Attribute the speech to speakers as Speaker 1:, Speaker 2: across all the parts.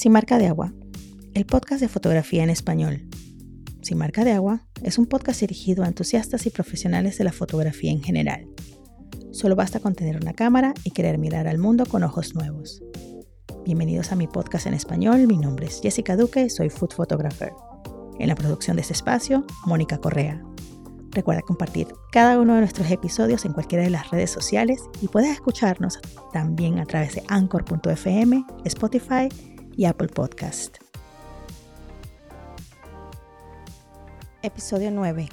Speaker 1: Sin marca de agua, el podcast de fotografía en español. Sin marca de agua es un podcast dirigido a entusiastas y profesionales de la fotografía en general. Solo basta con tener una cámara y querer mirar al mundo con ojos nuevos. Bienvenidos a mi podcast en español, mi nombre es Jessica Duque, soy food photographer. En la producción de este espacio, Mónica Correa. Recuerda compartir cada uno de nuestros episodios en cualquiera de las redes sociales y puedes escucharnos también a través de anchor.fm, Spotify y Apple Podcast. Episodio 9.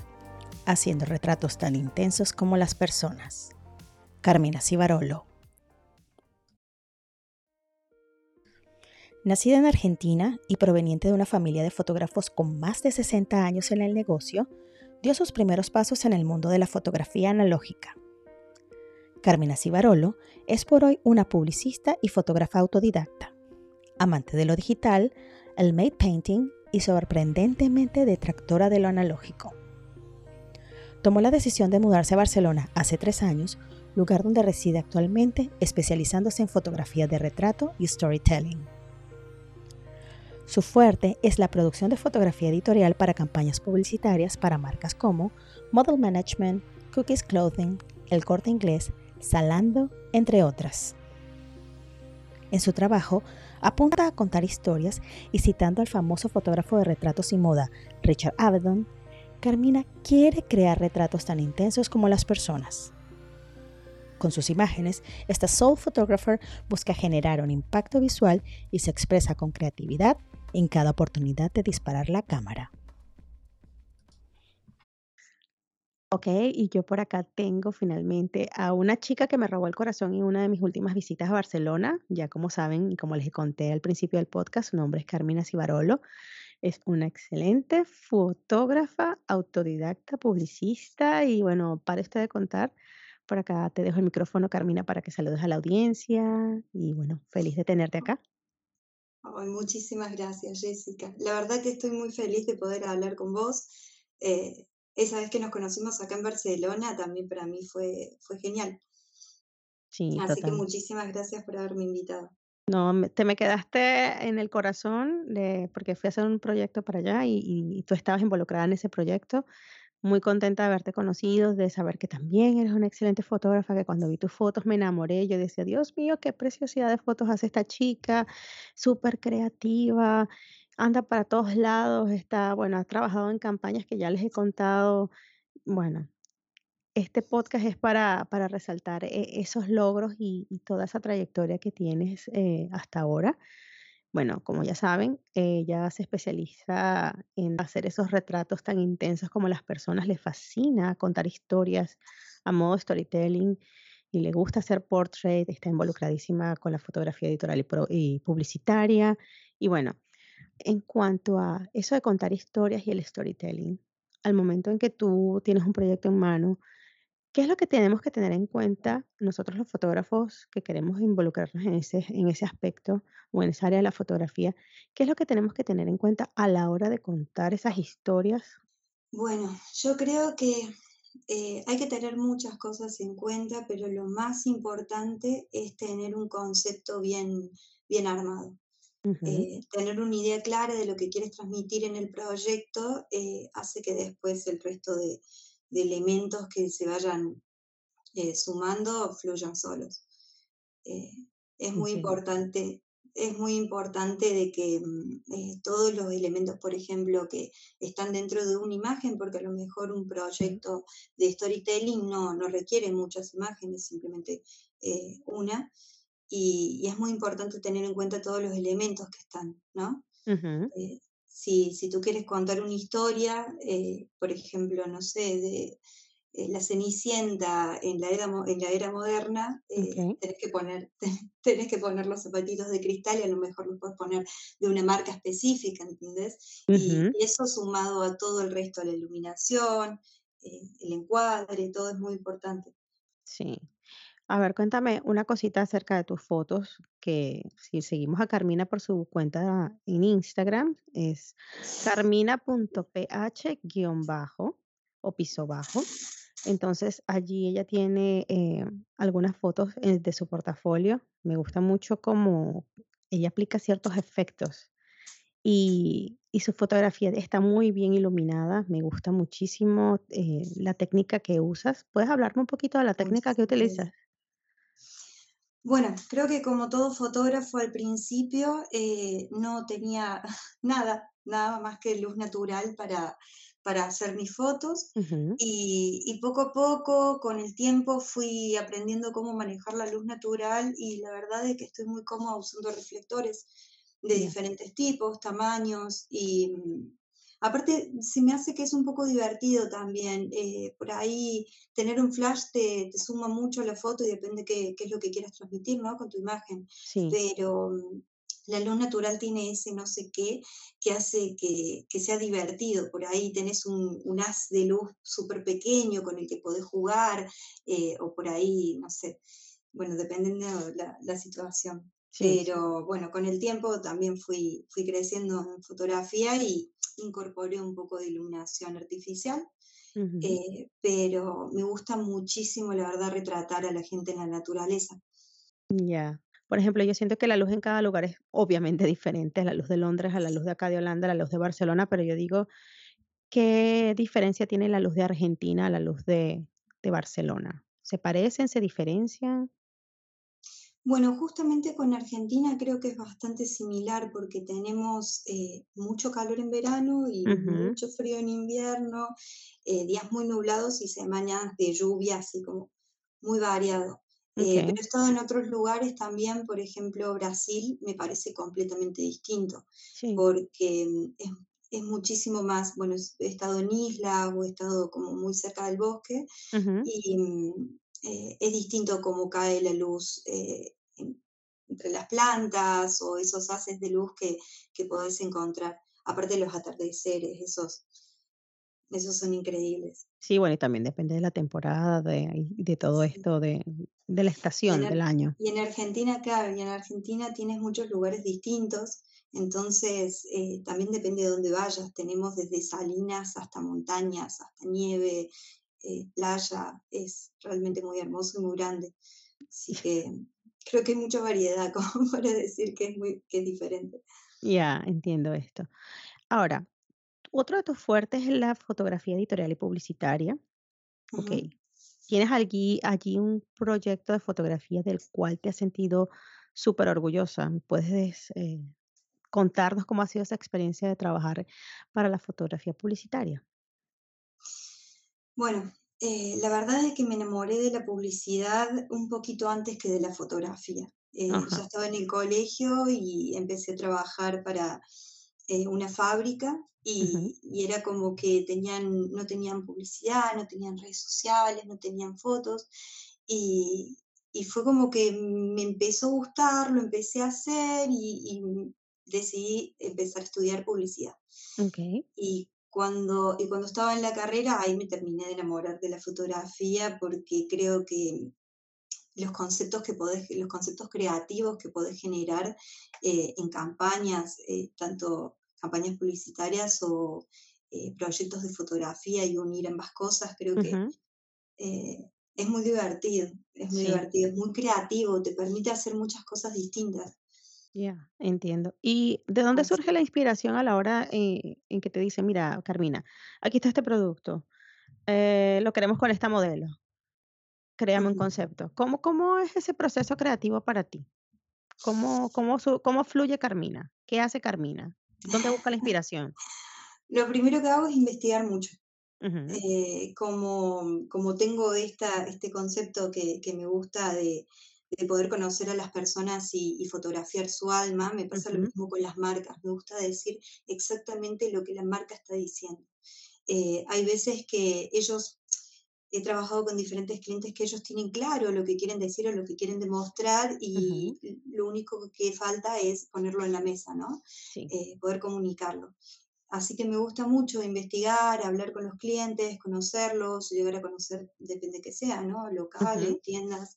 Speaker 1: Haciendo retratos tan intensos como las personas. Carmina Cibarolo. Nacida en Argentina y proveniente de una familia de fotógrafos con más de 60 años en el negocio, dio sus primeros pasos en el mundo de la fotografía analógica. Carmina Cibarolo es por hoy una publicista y fotógrafa autodidacta, amante de lo digital, el made painting y sorprendentemente detractora de lo analógico. Tomó la decisión de mudarse a Barcelona hace tres años, lugar donde reside actualmente, especializándose en fotografía de retrato y storytelling. Su fuerte es la producción de fotografía editorial para campañas publicitarias para marcas como Model Management, Cookies Clothing, El Corte Inglés, Salando, entre otras. En su trabajo, apunta a contar historias y citando al famoso fotógrafo de retratos y moda, Richard Avedon, Carmina quiere crear retratos tan intensos como las personas. Con sus imágenes, esta soul photographer busca generar un impacto visual y se expresa con creatividad en cada oportunidad de disparar la cámara. Ok, y yo por acá tengo finalmente a una chica que me robó el corazón en una de mis últimas visitas a Barcelona. Ya como saben y como les conté al principio del podcast, su nombre es Carmina Cibarolo. Es una excelente fotógrafa, autodidacta, publicista y bueno, para usted de contar, por acá te dejo el micrófono, Carmina, para que saludes a la audiencia y bueno, feliz de tenerte acá.
Speaker 2: muchísimas gracias, Jessica. La verdad que estoy muy feliz de poder hablar con vos. Eh, esa vez que nos conocimos acá en Barcelona también para mí fue, fue genial. Sí, Así que muchísimas gracias por haberme invitado.
Speaker 1: No, te me quedaste en el corazón de, porque fui a hacer un proyecto para allá y, y, tú estabas involucrada en ese proyecto. Muy contenta de haberte conocido, de saber que también eres una excelente fotógrafa, que cuando vi tus fotos me enamoré. Yo decía, Dios mío, qué preciosidad de fotos hace esta chica, súper creativa anda para todos lados, está, bueno, ha trabajado en campañas que ya les he contado. Bueno, este podcast es para, para resaltar e, esos logros y, toda esa trayectoria que tienes eh, hasta ahora. Bueno, como ya saben, ella se especializa en hacer esos retratos tan intensos como las personas le fascina contar historias a modo storytelling y le gusta hacer portrait, está involucradísima con la fotografía editorial y publicitaria. Y bueno, en cuanto a eso de contar historias y el storytelling, al momento en que tú tienes un proyecto en mano, ¿qué es lo que tenemos que tener en cuenta nosotros los fotógrafos que queremos involucrarnos en ese, en ese aspecto o en esa área de la fotografía? ¿Qué es lo que tenemos que tener en cuenta a la hora de contar esas historias?
Speaker 2: Bueno, yo creo que eh, hay que tener muchas cosas en cuenta, pero lo más importante es tener un concepto bien, bien armado. Eh, tener una idea clara de lo que quieres transmitir en el proyecto eh, hace que después el resto de, elementos que se vayan eh, sumando fluyan solos. es muy importante es muy importante de que mm, todos los elementos, por ejemplo, que están dentro de una imagen, porque a lo mejor un proyecto de storytelling no, no requiere muchas imágenes, simplemente una, y, es muy importante tener en cuenta todos los elementos que están, ¿no? Eh, si, si, tú quieres contar una historia, eh, por ejemplo, no sé, de eh, la Cenicienta en la era, en la era moderna, tenés, que poner, tenés que poner los zapatitos de cristal y a lo mejor los puedes poner de una marca específica, ¿entendés? Y eso sumado a todo el resto, la iluminación, el encuadre, todo es muy importante.
Speaker 1: Sí, a ver, cuéntame una cosita acerca de tus fotos, que si seguimos a Carmina por su cuenta en Instagram, es carmina.ph-bajo o piso bajo. Entonces allí ella tiene eh, algunas fotos eh, de su portafolio. Me gusta mucho cómo ella aplica ciertos efectos y, y su fotografía está muy bien iluminada. Me gusta muchísimo eh, la técnica que usas. ¿Puedes hablarme un poquito de la técnica que utilizas?
Speaker 2: Bueno, creo que como todo fotógrafo al principio eh, no tenía nada, nada más que luz natural para, para hacer mis fotos y, y poco a poco, con el tiempo, fui aprendiendo cómo manejar la luz natural y la verdad es que estoy muy cómoda usando reflectores de diferentes tipos, tamaños y aparte se me hace que es un poco divertido también. eh, por ahí tener un flash te, te suma mucho a la foto y depende qué, qué es lo que quieras transmitir, ¿no? Con tu imagen.
Speaker 1: sí,
Speaker 2: Pero mm, la luz natural tiene ese no sé qué que hace que, que sea divertido. Por ahí tenés un, un haz de luz súper pequeño con el que podés jugar, eh, o por ahí, no sé, bueno, dependiendo la, la situación.
Speaker 1: Sí, sí.
Speaker 2: Pero bueno, con el tiempo también fui, fui creciendo en fotografía y incorporé un poco de iluminación artificial, eh, pero me gusta muchísimo, la verdad, retratar a la gente en la naturaleza.
Speaker 1: Ya. Por ejemplo, yo siento que la luz en cada lugar es obviamente diferente, la luz de Londres a la luz de acá de Holanda, la luz de Barcelona, pero yo digo, ¿qué diferencia tiene la luz de Argentina a la luz de, de Barcelona? ¿Se parecen, se diferencian?
Speaker 2: Bueno, justamente con Argentina creo que es bastante similar porque tenemos eh, mucho calor en verano y mucho frío en invierno, eh, días muy nublados y semanas de lluvia, así como muy variado. Eh, pero he estado en otros lugares también, por ejemplo, Brasil me parece completamente distinto
Speaker 1: sí.
Speaker 2: porque mm, es, es muchísimo más, bueno, he estado en islas o he estado como muy cerca del bosque y mm, eh, es distinto cómo cae la luz eh, en- entre las plantas o esos haces de luz que, que podés encontrar. Aparte de los atardeceres, esos, esos son increíbles.
Speaker 1: Sí, bueno, y también depende de la temporada, de, de todo
Speaker 2: Sí.
Speaker 1: esto, de, de la
Speaker 2: en,
Speaker 1: estación del año.
Speaker 2: y en Argentina, claro, y en Argentina tienes muchos lugares distintos, entonces eh, también depende de dónde vayas. Tenemos desde salinas hasta montañas, hasta nieve, eh, playa, es realmente muy hermoso y muy grande. Así que creo que hay mucha variedad como para decir que es muy que es diferente.
Speaker 1: Ya, entiendo esto. Ahora, otro de tus fuertes es la fotografía editorial y publicitaria. Ok. ¿Tienes allí, allí un proyecto de fotografía del cual te has sentido súper orgullosa? ¿Puedes eh, contarnos cómo ha sido esa experiencia de trabajar para la fotografía publicitaria?
Speaker 2: Bueno, eh, la verdad es que me enamoré de la publicidad un poquito antes que de la fotografía. Eh,
Speaker 1: Ajá.
Speaker 2: estaba en el colegio y empecé a trabajar para eh, una fábrica y, y era como que tenían, no tenían publicidad, no tenían redes sociales, no tenían fotos y, y fue como que me empezó a gustar, lo empecé a hacer y, y decidí empezar a estudiar publicidad.
Speaker 1: Ok.
Speaker 2: Y cuando, y cuando estaba en la carrera, ahí me terminé de enamorar de la fotografía porque creo que los conceptos que podés, los conceptos creativos que podés generar eh, en campañas, eh, tanto campañas publicitarias o eh, proyectos de fotografía y unir ambas cosas, creo que es muy divertido, es muy
Speaker 1: Sí,
Speaker 2: divertido, es muy creativo, te permite hacer muchas cosas distintas.
Speaker 1: Ya, entiendo. ¿Y de dónde surge la inspiración a la hora eh, en que te dicen, mira, Carmina, aquí está este producto, eh, lo queremos con esta modelo, créame un
Speaker 2: Ujú.
Speaker 1: concepto? ¿Cómo, cómo es ese proceso creativo para ti? ¿Cómo cómo su cómo fluye Carmina? ¿Qué hace Carmina? ¿Dónde busca la inspiración?
Speaker 2: Lo primero que hago es investigar mucho.
Speaker 1: Ujú,
Speaker 2: eh, como, como tengo esta, este concepto que, que me gusta de, de poder conocer a las personas y, y fotografiar su alma, me pasa lo
Speaker 1: ujú,
Speaker 2: mismo con las marcas. Me gusta decir exactamente lo que la marca está diciendo. Eh, hay veces que ellos, he trabajado con diferentes clientes que ellos tienen claro lo que quieren decir o lo que quieren demostrar y lo único que falta es ponerlo en la mesa, ¿no?
Speaker 1: sí,
Speaker 2: Eh, poder comunicarlo. Así que me gusta mucho investigar, hablar con los clientes, conocerlos, llegar a conocer, depende que sea, ¿no? Locales, tiendas.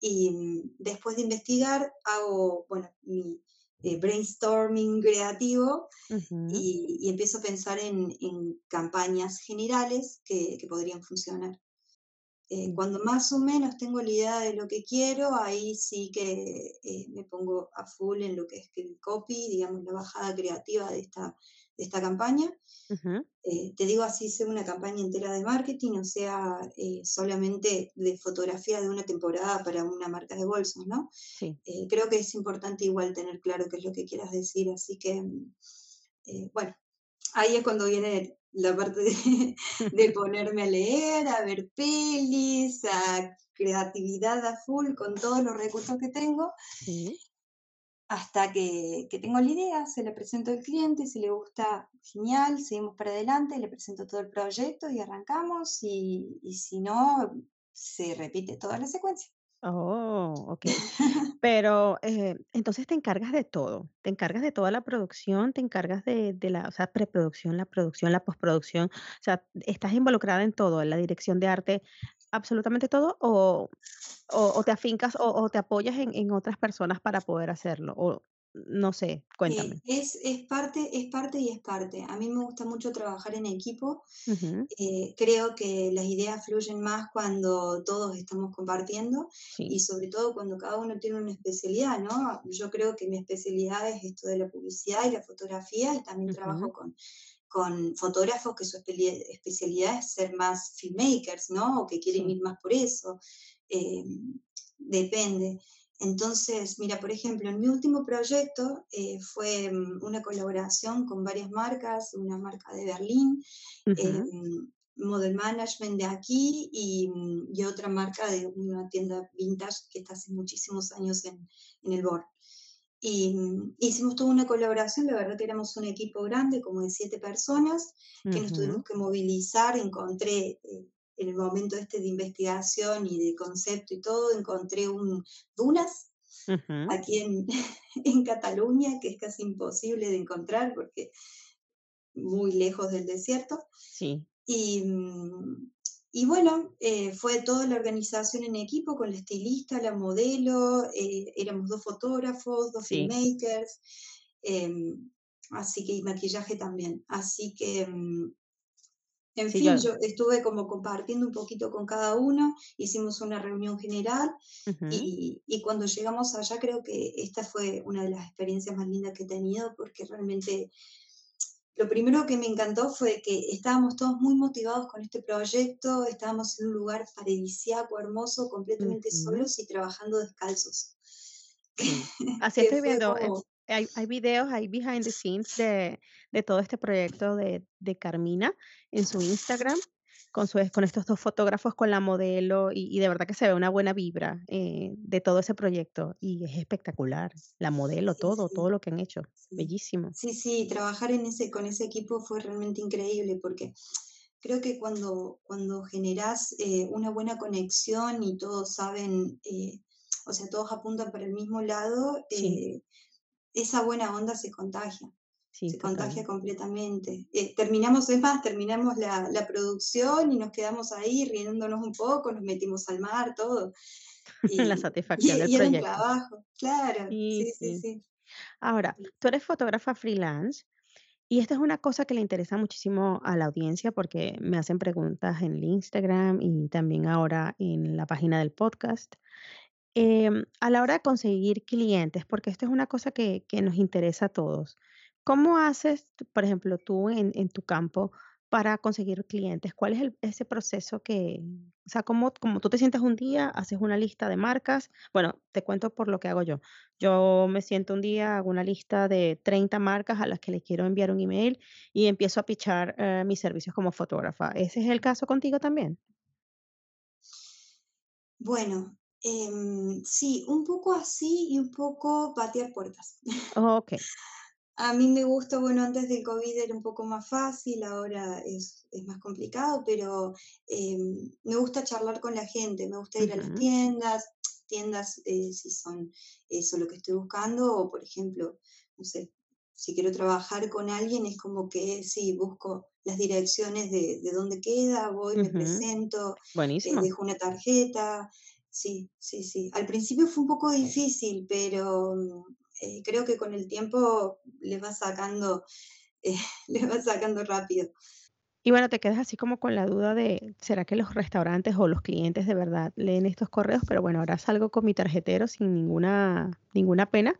Speaker 2: Y mm, después de investigar, hago, bueno, mi eh, brainstorming creativo y, y empiezo a pensar en, en campañas generales que, que podrían funcionar. Eh, cuando más o menos tengo la idea de lo que quiero, ahí sí que eh, me pongo a full en lo que es el copy, digamos, la bajada creativa de esta, esta campaña. Eh, te digo así, sea una campaña entera de marketing, o sea, solamente de fotografía de una temporada para una marca de bolsos, ¿no? creo que es importante igual tener claro qué es lo que quieras decir, así que, bueno, ahí es cuando viene la parte de, ponerme a leer, a ver pelis, a creatividad a full con todos los recursos que tengo. Hasta que, tengo la idea, se la presento al cliente, si le gusta, genial, seguimos para adelante, le presento todo el proyecto y arrancamos, y, y si no, se repite toda la secuencia.
Speaker 1: Oh, ok. Pero, eh, entonces te encargas de todo, te encargas de toda la producción, te encargas de de la, o sea, preproducción, la producción, la postproducción, o sea, estás involucrada en todo, en la dirección de arte, absolutamente todo, o o te afincas o o te apoyas en en otras personas para poder hacerlo, o no sé,
Speaker 2: Eh,
Speaker 1: cuéntame.
Speaker 2: es, es parte, es parte y es parte. A mí me gusta mucho trabajar en equipo.
Speaker 1: Ujú,
Speaker 2: Eh, creo que las ideas fluyen más cuando todos estamos compartiendo
Speaker 1: sí.
Speaker 2: y sobre todo cuando cada uno tiene una especialidad, ¿no? Yo creo que mi especialidad es esto de la publicidad y la fotografía y también trabajo
Speaker 1: Ujú,
Speaker 2: con, con fotógrafos que su especialidad es ser más filmmakers, ¿no? O que quieren ir más por eso. Eh, depende. Entonces, mira, por ejemplo, en mi último proyecto eh, fue mm, una colaboración con varias marcas, una marca de Berlín, eh,
Speaker 1: Ujú,
Speaker 2: Model Management de aquí y, mm, y otra marca de una tienda vintage que está hace muchísimos años en, en el BOR. Y mm, hicimos toda una colaboración, la verdad que éramos un equipo grande, como de siete personas, que nos tuvimos que movilizar, encontré eh, en el momento este de investigación y de concepto y todo, encontré un dunas
Speaker 1: ujú,
Speaker 2: aquí en, en Cataluña, que es casi imposible de encontrar porque muy lejos del desierto.
Speaker 1: sí,
Speaker 2: Y, mm, y bueno, eh, fue toda la organización en equipo con la estilista, la modelo, eh, éramos dos fotógrafos, dos
Speaker 1: sí,
Speaker 2: filmmakers, em, así que y maquillaje también. Así que, mm, en
Speaker 1: sí,
Speaker 2: fin,
Speaker 1: yo
Speaker 2: yo estuve como compartiendo un poquito con cada uno, hicimos una reunión general
Speaker 1: ujú,
Speaker 2: y, y cuando llegamos allá creo que esta fue una de las experiencias más lindas que he tenido porque realmente lo primero que me encantó fue que estábamos todos muy motivados con este proyecto, estábamos en un lugar paradisíaco, hermoso, completamente solos y trabajando descalzos.
Speaker 1: Sí, así estoy viendo, eh,
Speaker 2: como,
Speaker 1: hay hay videos, hay behind the scenes de de todo este proyecto de de Carmina en su Instagram, con su con estos 2 fotógrafos, con la modelo, y y de verdad que se ve una buena vibra, eh, de todo ese proyecto, y es espectacular, la modelo,
Speaker 2: sí,
Speaker 1: todo, todo lo que han hecho, bellísimo.
Speaker 2: Sí, sí, trabajar en ese, con ese equipo fue realmente increíble porque creo que cuando, cuando generás eh, una buena conexión y todos saben, eh, o sea, todos apuntan para el mismo lado,
Speaker 1: Sí,
Speaker 2: eh, esa buena onda se contagia,
Speaker 1: sí,
Speaker 2: se contagia completamente. Eh, terminamos, es más, terminamos la, la producción y nos quedamos ahí riéndonos un poco, nos metimos al mar, todo.
Speaker 1: La
Speaker 2: Y, y,
Speaker 1: satisfacción del
Speaker 2: y era un
Speaker 1: proyecto.
Speaker 2: trabajo, claro,
Speaker 1: Sí,
Speaker 2: sí, sí,
Speaker 1: sí. Ahora, tú eres fotógrafa freelance Y esta es una cosa que le interesa muchísimo a la audiencia porque me hacen preguntas en el Instagram y también ahora en la página del podcast. Em, a la hora de conseguir clientes, porque esto es una cosa que, que nos interesa a todos. ¿Cómo haces, por ejemplo, tú en, en tu campo para conseguir clientes? ¿Cuál es el- ese proceso que, o sea, cómo, como tú te sientes un día, haces una lista de marcas? Bueno, te cuento por lo que hago yo. Yo me siento un día, hago una lista de 30 marcas a las que le quiero enviar un email y empiezo a pichar eh, mis servicios como fotógrafa. ¿Ese es el caso contigo también?
Speaker 2: Bueno, em, sí, un poco así y un poco patear puertas.
Speaker 1: ok.
Speaker 2: A mí me gusta, bueno, antes del COVID era un poco más fácil, ahora es, es más complicado, pero em, me gusta charlar con la gente, me gusta ir a las tiendas, tiendas eh, si son eso lo que estoy buscando, o por ejemplo, no sé, si quiero trabajar con alguien, es como que sí, busco las direcciones de, de dónde queda, voy, me presento, eh, dejo una tarjeta, sí, sí, sí. Al principio fue un poco difícil, pero eh, creo que con el tiempo le vas sacando, eh, le vas sacando rápido.
Speaker 1: Y bueno, te quedas así como con la duda de, ¿será que los restaurantes o los clientes de verdad leen estos correos? Pero bueno, ahora salgo con mi tarjetero sin ninguna, ninguna pena.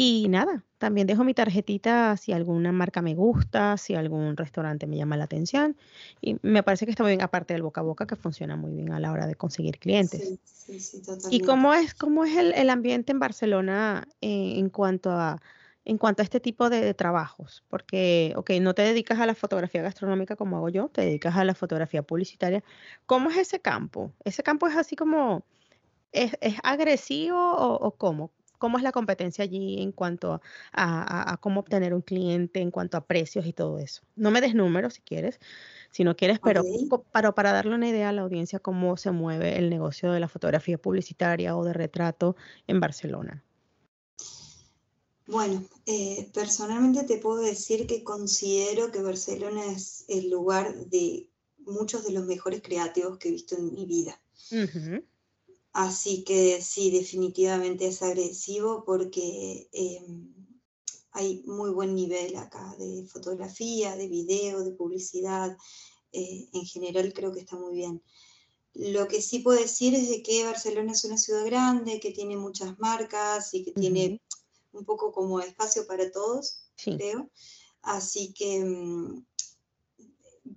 Speaker 1: Y nada, también dejo mi tarjetita si alguna marca me gusta, si algún restaurante me llama la atención. Y me parece que está muy bien, aparte del boca a boca, que funciona muy bien a la hora de conseguir clientes. Sí, sí, totalmente. ¿Y cómo es, cómo es el, ambiente en Barcelona eh, en cuanto a en cuanto a este tipo de, trabajos, porque, ok, no te dedicas a la fotografía gastronómica como hago yo, te dedicas a la fotografía publicitaria. ¿Cómo es ese campo? ¿Ese campo es así como, es, agresivo o, cómo? ¿Cómo es la competencia allí en cuanto a, cómo obtener un cliente, en cuanto a precios y todo eso? No me des números si quieres, si no quieres, pero para, para darle una idea a la audiencia cómo se mueve el negocio de la fotografía publicitaria o de retrato en Barcelona.
Speaker 2: Bueno, eh, personalmente te puedo decir que considero que Barcelona es el lugar de muchos de los mejores creativos que he visto en mi vida. Así que sí, definitivamente es agresivo porque em, hay muy buen nivel acá de fotografía, de video, de publicidad. Eh, en general creo que está muy bien. Lo que sí puedo decir es de que Barcelona es una ciudad grande, que tiene muchas marcas y que tiene un poco como espacio para todos, creo. Así que mm,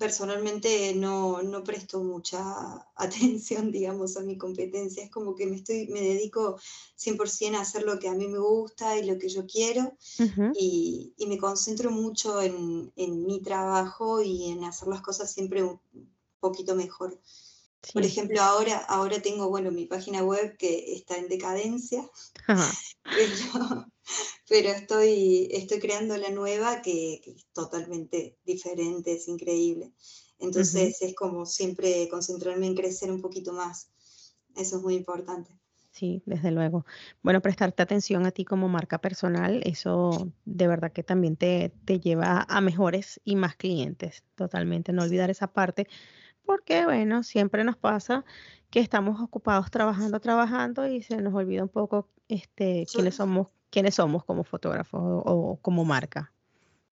Speaker 2: personalmente no, no, presto mucha atención, digamos, a mi competencia. Es como que me, estoy, me dedico 100% a hacer lo que a mí me gusta y lo que yo quiero y, y, me concentro mucho en, en, mi trabajo y en hacer las cosas siempre un poquito mejor. Por ejemplo, ahora, ahora tengo, bueno, mi página web que está en decadencia, pero, estoy, estoy creando la nueva que, es totalmente diferente, es increíble. Entonces es como siempre concentrarme en crecer un poquito más. Eso es muy importante.
Speaker 1: Sí, desde luego. Bueno, prestarte atención a ti como marca personal, eso de verdad que también te, te lleva a mejores y más clientes. Totalmente, no olvidar esa parte porque bueno, siempre nos pasa que estamos ocupados trabajando, trabajando y se nos olvida un poco este, quiénes somos, quiénes somos como fotógrafos o, como marca.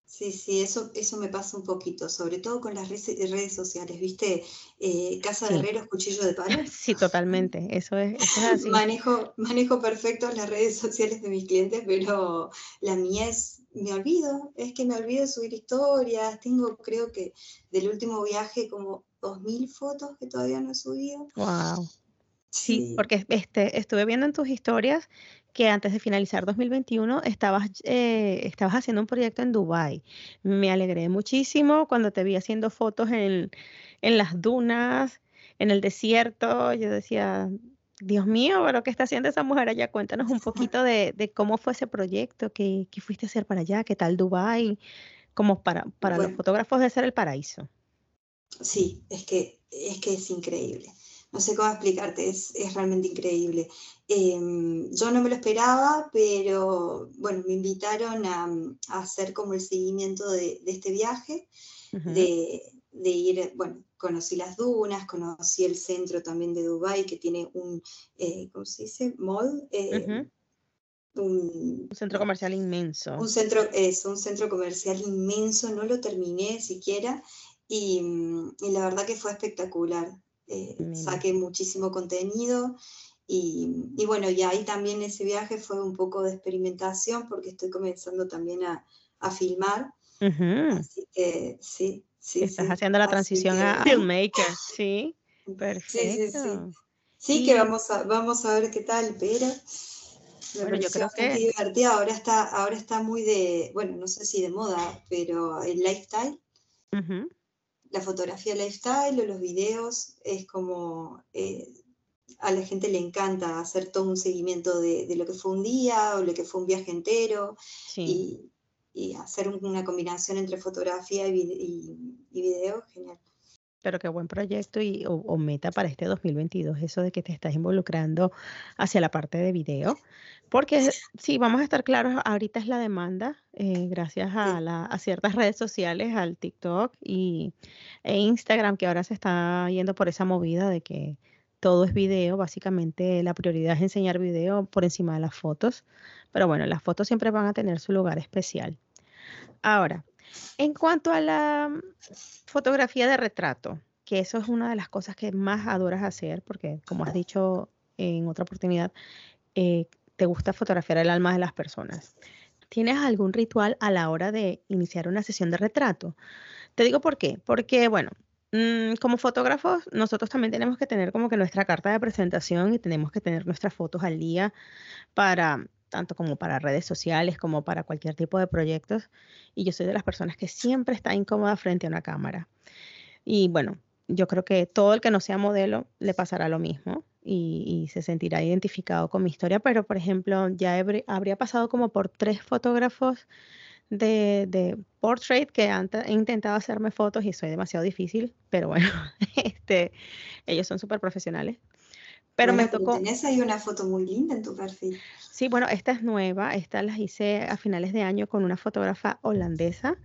Speaker 2: Sí, sí, eso, eso me pasa un poquito, sobre todo con las redes, sociales, ¿viste? Eh, Casa de Herreros, Cuchillo de Palo.
Speaker 1: Sí, totalmente, eso es, eso es así.
Speaker 2: manejo, manejo perfecto las redes sociales de mis clientes, pero la mía es, me olvido, es que me olvido de subir historias, tengo creo que del último viaje como 2.000 fotos que todavía no he subido.
Speaker 1: Wow. Sí, porque este, estuve viendo en tus historias que antes de finalizar 2021 estabas, eh, estabas haciendo un proyecto en Dubai. Me alegré muchísimo cuando te vi haciendo fotos en, las dunas, en el desierto. Yo decía, Dios mío, pero ¿qué está haciendo esa mujer allá? Cuéntanos un poquito de, cómo fue ese proyecto, qué, fuiste a hacer para allá, qué tal Dubai, como para, para los fotógrafos de ser el paraíso.
Speaker 2: Sí, es que es, que es increíble. No sé cómo explicarte, es, realmente increíble. Em, yo no me lo esperaba, pero bueno, me invitaron a, hacer como el seguimiento de, este viaje, de, ir, bueno, conocí las dunas, conocí el centro también de Dubái, que tiene un, eh, ¿cómo se dice? Mall.
Speaker 1: Eh, un, centro comercial inmenso.
Speaker 2: Un centro, es un centro comercial inmenso, no lo terminé siquiera, Mm, y, la verdad que fue espectacular. Eh, saqué muchísimo contenido y, y, bueno, y ahí también ese viaje fue un poco de experimentación porque estoy comenzando también a, a filmar. Así que sí, sí.
Speaker 1: Estás haciendo la transición a filmmaker, sí. Perfecto.
Speaker 2: Sí, sí, sí. que vamos a, vamos a ver qué tal, pero bueno, yo creo que divertido. Ahora está, ahora está muy de, bueno, no sé si de moda, pero el lifestyle la fotografía lifestyle o los videos es como eh, a la gente le encanta hacer todo un seguimiento de, lo que fue un día o lo que fue un viaje entero y, hacer una combinación entre fotografía y, video, genial.
Speaker 1: Pero qué buen proyecto y, o, meta para este 2022, eso de que te estás involucrando hacia la parte de video. Porque sí, vamos a estar claros, ahorita es la demanda, eh, gracias a, ciertas redes sociales, al TikTok y, e Instagram, que ahora se está yendo por esa movida de que todo es video, básicamente la prioridad es enseñar video por encima de las fotos, pero bueno, las fotos siempre van a tener su lugar especial. Ahora, En cuanto a la fotografía de retrato, que eso es una de las cosas que más adoras hacer, porque como has dicho en otra oportunidad, eh, te gusta fotografiar el alma de las personas. ¿Tienes algún ritual a la hora de iniciar una sesión de retrato? Te digo por qué. Porque, bueno, mm, como fotógrafos, nosotros también tenemos que tener como que nuestra carta de presentación y tenemos que tener nuestras fotos al día para tanto como para redes sociales como para cualquier tipo de proyectos. Y yo soy de las personas que siempre está incómoda frente a una cámara. Y bueno, yo creo que todo el que no sea modelo le pasará lo mismo y, se sentirá identificado con mi historia, pero por ejemplo, ya habría pasado como por tres fotógrafos de, de portrait que han he intentado hacerme fotos y soy demasiado difícil, pero bueno, este, ellos son súper profesionales.
Speaker 2: Pero me tocó. Tenés ahí una foto muy linda en tu perfil.
Speaker 1: Sí, bueno, esta es nueva. Esta las hice a finales de año con una fotógrafa holandesa.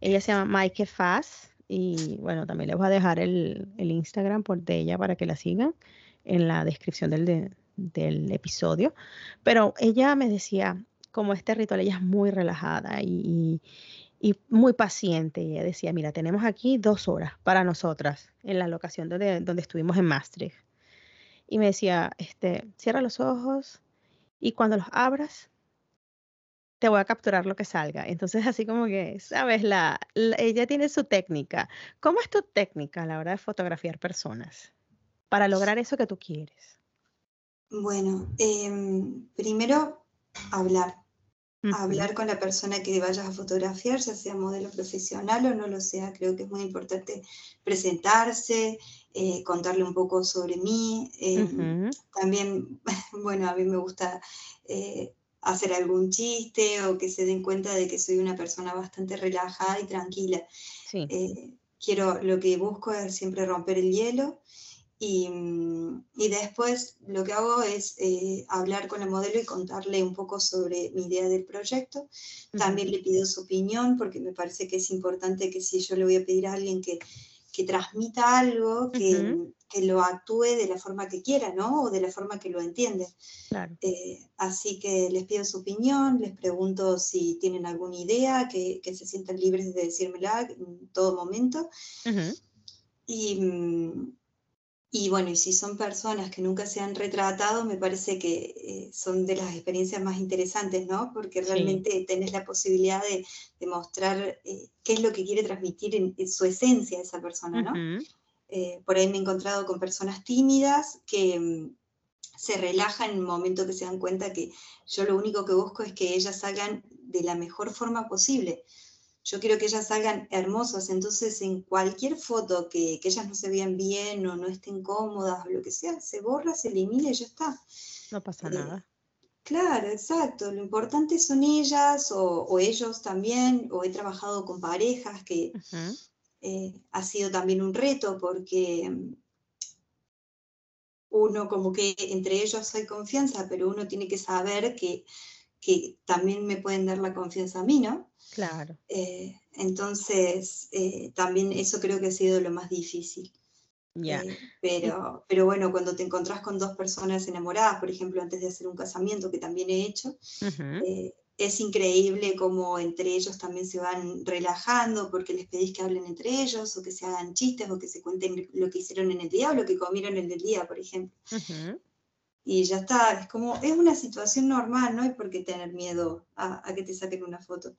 Speaker 1: Ella se llama Maike Fass. Y bueno, también les voy a dejar el, el Instagram por de ella para que la sigan en la descripción del, del episodio. Pero ella me decía, como este ritual, ella es muy relajada y, y, muy paciente. Y ella decía, mira, tenemos aquí dos horas para nosotras en la locación donde, donde estuvimos en Maastricht. Y me decía, este, cierra los ojos y cuando los abras, te voy a capturar lo que salga. Entonces, así como que, sabes, la, ella tiene su técnica. ¿Cómo es tu técnica a la hora de fotografiar personas? para lograr eso que tú quieres?
Speaker 2: Bueno, em, primero hablar. Hablar con la persona que vayas a fotografiar, ya sea modelo profesional o no lo sea. Creo que es muy importante presentarse, eh, contarle un poco sobre mí. Em, también, bueno, a mí me gusta eh, hacer algún chiste o que se den cuenta de que soy una persona bastante relajada y tranquila. Eh, quiero, lo que busco es siempre romper el hielo Mm, y, después lo que hago es eh, hablar con la modelo y contarle un poco sobre mi idea del proyecto. También le pido su opinión porque me parece que es importante que si yo le voy a pedir a alguien que, que transmita algo, que, que, lo actúe de la forma que quiera, ¿no? O de la forma que lo entiende. Eh, así que les pido su opinión, les pregunto si tienen alguna idea, que, que se sientan libres de decírmela en todo momento. Y mm, y bueno, y si son personas que nunca se han retratado, me parece que eh, son de las experiencias más interesantes, ¿no? Porque realmente tenés la posibilidad de, mostrar eh, qué es lo que quiere transmitir en, su esencia esa persona, ¿no? Eh, por ahí me he encontrado con personas tímidas que mm, se relajan en el momento que se dan cuenta que yo lo único que busco es que ellas salgan de la mejor forma posible yo quiero que ellas salgan hermosas, entonces en cualquier foto que, ellas no se vean bien o no estén cómodas o lo que sea, se borra, se elimina y ya está.
Speaker 1: No pasa eh, nada.
Speaker 2: Claro, exacto. Lo importante son ellas o, ellos también, o he trabajado con parejas que eh, ha sido también un reto porque mm, uno como que entre ellos hay confianza, pero uno tiene que saber que, que también me pueden dar la confianza a mí, ¿no?
Speaker 1: Claro.
Speaker 2: Eh, entonces, eh, también eso creo que ha sido lo más difícil.
Speaker 1: Ya.
Speaker 2: Eh, pero, pero bueno, cuando te encontrás con dos personas enamoradas, por ejemplo, antes de hacer un casamiento, que también he hecho, es increíble cómo entre ellos también se van relajando porque les pedís que hablen entre ellos o que se hagan chistes o que se cuenten lo que hicieron en el día o lo que comieron en el día, por ejemplo. Y ya está, es como, es una situación normal, no hay por qué tener miedo a, a que te saquen una foto.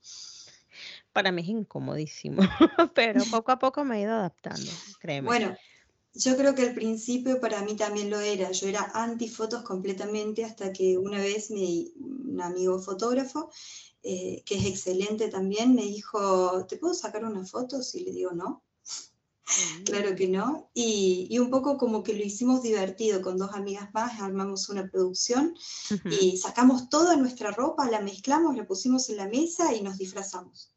Speaker 1: Para mí es incomodísimo, pero poco a poco me he ido adaptando, créeme.
Speaker 2: Bueno, yo creo que al principio para mí también lo era. Yo era anti fotos completamente hasta que una vez me, un amigo fotógrafo, eh, que es excelente también, me dijo, ¿te puedo sacar una foto? Y le digo, no. Claro que no. Y, y, un poco como que lo hicimos divertido con dos amigas más, armamos una producción y sacamos toda nuestra ropa, la mezclamos, la pusimos en la mesa y nos disfrazamos.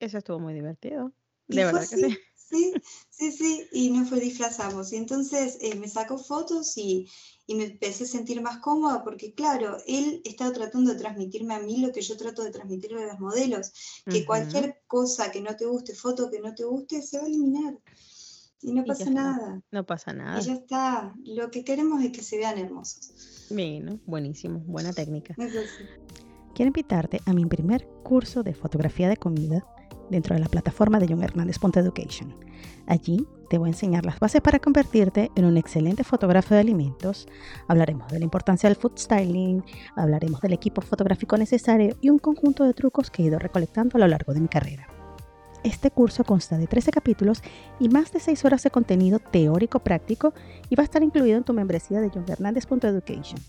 Speaker 1: Eso estuvo muy divertido. De verdad que sí.
Speaker 2: Sí, sí, sí, y nos fue disfrazamos. Y entonces eh, me sacó fotos y, y, me empecé a sentir más cómoda porque, claro, él estaba tratando de transmitirme a mí lo que yo trato de transmitirle a los modelos, que cualquier cosa que no te guste, foto que no te guste, se va a eliminar. Y no pasa nada.
Speaker 1: No pasa nada.
Speaker 2: Y ya está. Lo que queremos es que se vean hermosos.
Speaker 1: Bueno, buenísimo, buena técnica. Quiero invitarte a mi primer curso de fotografía de comida
Speaker 3: dentro de la plataforma de Education. Allí te voy a enseñar las bases para convertirte en un excelente fotógrafo de alimentos. Hablaremos de la importancia del food styling, hablaremos del equipo fotográfico necesario y un conjunto de trucos que he ido recolectando a lo largo de mi carrera. Este curso consta de 13 capítulos y más de 6 horas de contenido teórico práctico y va a estar incluido en tu membresía de johnhernandez.education.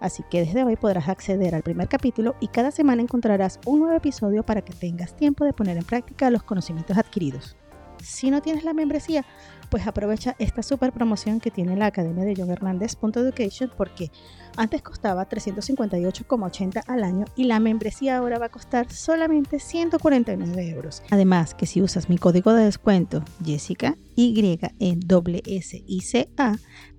Speaker 3: Así que desde hoy podrás acceder al primer capítulo y cada semana encontrarás un nuevo episodio para que tengas tiempo de poner en práctica los conocimientos adquiridos. Si no tienes la membresía, pues aprovecha esta super promoción que tiene la Academia de John Education porque antes costaba 358,80 al año y la membresía ahora va a costar solamente 149 euros. Además que si usas mi código de descuento Jessica Y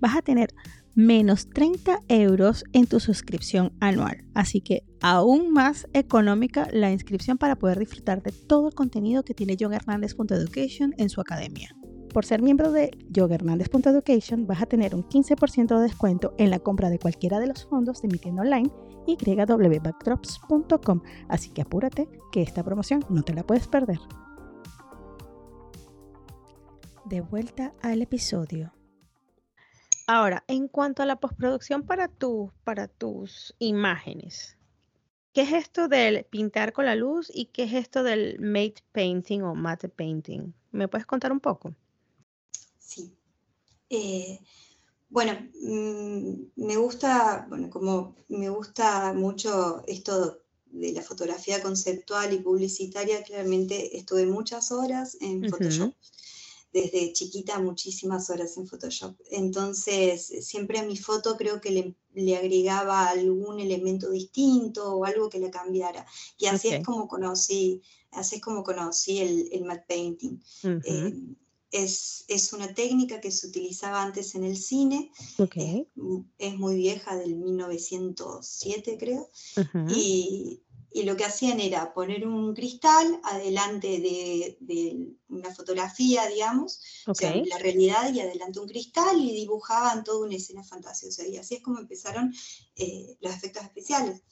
Speaker 3: vas a tener menos 30 euros en tu suscripción anual. Así que aún más económica la inscripción para poder disfrutar de todo el contenido que tiene Education en su academia. Por ser miembro de yoghernandez.education vas a tener un 15% de descuento en la compra de cualquiera de los fondos de mi tienda online www.backdrops.com. Así que apúrate que esta promoción no te la puedes perder. De vuelta al episodio.
Speaker 1: Ahora, en cuanto a la postproducción para, para tus imágenes, ¿qué es esto del pintar con la luz y qué es esto del matte painting o matte painting? ¿Me puedes contar un poco?
Speaker 2: Sí. Eh, bueno, mm, me gusta, bueno, como me gusta mucho esto de la fotografía conceptual y publicitaria, claramente estuve muchas horas en Photoshop desde chiquita muchísimas horas en Photoshop. Entonces, siempre a mi foto creo que le, agregaba algún elemento distinto o algo que le cambiara. Y así es como conocí, así es como conocí el, el matte painting. Eh, es, es, una técnica que se utilizaba antes en el cine, es, muy vieja, del 1907 creo, y y lo que hacían era poner un cristal adelante de, una fotografía, digamos, o sea, la realidad y adelante un cristal y dibujaban toda una escena fantasiosa. Y así es como empezaron eh, los efectos especiales.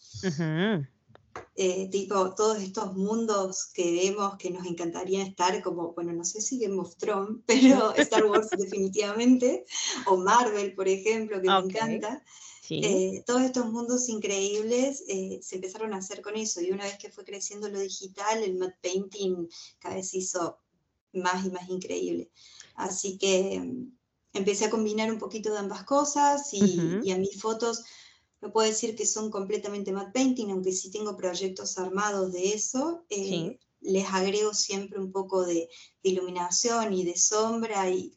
Speaker 2: Eh, tipo, todos estos mundos que vemos que nos encantaría estar, como, bueno, no sé si Game of Thrones, pero Star Wars definitivamente, o Marvel, por ejemplo, que me encanta. Eh, todos estos mundos increíbles eh, se empezaron a hacer con eso y una vez que fue creciendo lo digital, el matte painting cada vez se hizo más y más increíble. Así que mm, empecé a combinar un poquito de ambas cosas y, a mis fotos no puedo decir que son completamente matte painting, aunque sí tengo proyectos armados de eso. Eh, les agrego siempre un poco de, iluminación y de sombra y